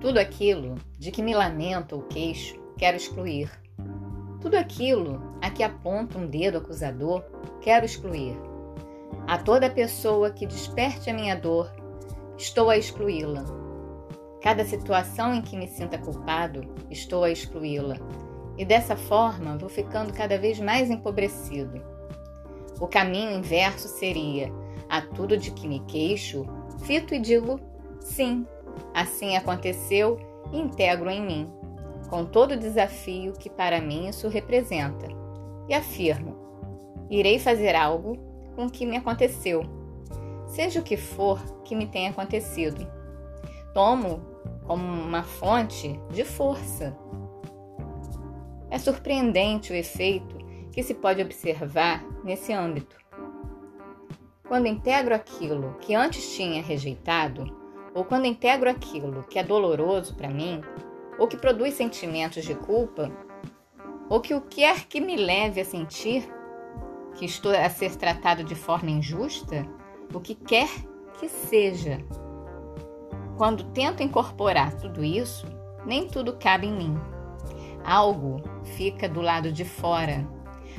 Tudo aquilo de que me lamento ou queixo, quero excluir. Tudo aquilo a que aponta um dedo acusador, quero excluir. A toda pessoa que desperte a minha dor, estou a excluí-la. Cada situação em que me sinta culpado, estou a excluí-la. E dessa forma vou ficando cada vez mais empobrecido. O caminho inverso seria: a tudo de que me queixo, fito e digo sim, assim aconteceu integro em mim, com todo o desafio que para mim isso representa. E afirmo: irei fazer algo com o que me aconteceu, seja o que for que me tenha acontecido. Tomo como uma fonte de força. É surpreendente o efeito que se pode observar nesse âmbito. Quando integro aquilo que antes tinha rejeitado, ou quando integro aquilo que é doloroso para mim, ou que produz sentimentos de culpa, ou que o quer que me leve a sentir que estou a ser tratado de forma injusta, o que quer que seja. Quando tento incorporar tudo isso, nem tudo cabe em mim. Algo fica do lado de fora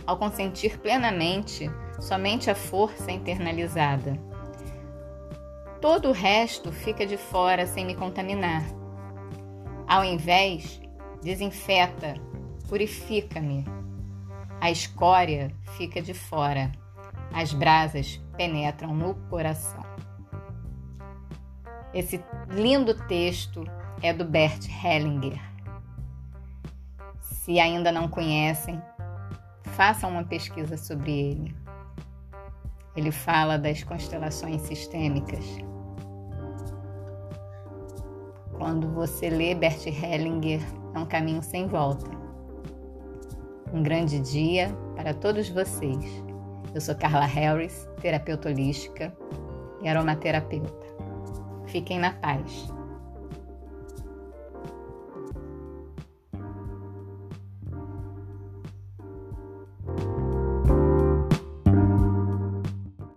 ao consentir plenamente somente a força internalizada. Todo o resto fica de fora sem me contaminar. Ao invés, desinfeta, purifica-me. A escória fica de fora. As brasas penetram no coração. Esse lindo texto é do Bert Hellinger. Se ainda não conhecem, façam uma pesquisa sobre ele. Ele fala das constelações sistêmicas. Quando você lê Bert Hellinger, é um caminho sem volta. Um grande dia para todos vocês. Eu sou Carla Harris, terapeuta holística e aromaterapeuta. Fiquem na paz.